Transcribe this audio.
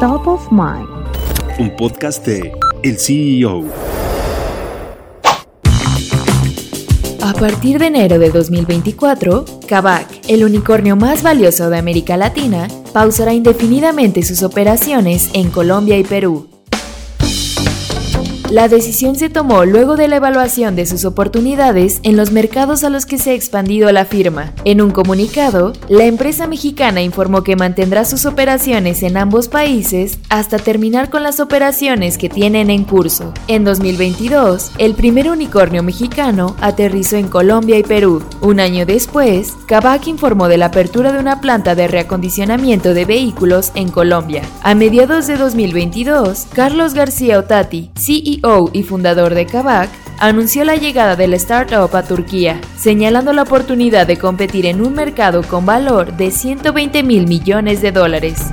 Top of Mind. Un podcast de El CEO. A partir de enero de 2024, Kavak, el unicornio más valioso de América Latina, pausará indefinidamente sus operaciones en Colombia y Perú. La decisión se tomó luego de la evaluación de sus oportunidades en los mercados a los que se ha expandido la firma. En un comunicado, la empresa mexicana informó que mantendrá sus operaciones en ambos países hasta terminar con las operaciones que tienen en curso. En 2022, el primer unicornio mexicano aterrizó en Colombia y Perú. Un año después, Kavak informó de la apertura de una planta de reacondicionamiento de vehículos en Colombia. A mediados de 2022, Carlos García Otati, CEO y fundador de Kavak, anunció la llegada del startup a Turquía, señalando la oportunidad de competir en un mercado con valor de 120 mil millones de dólares.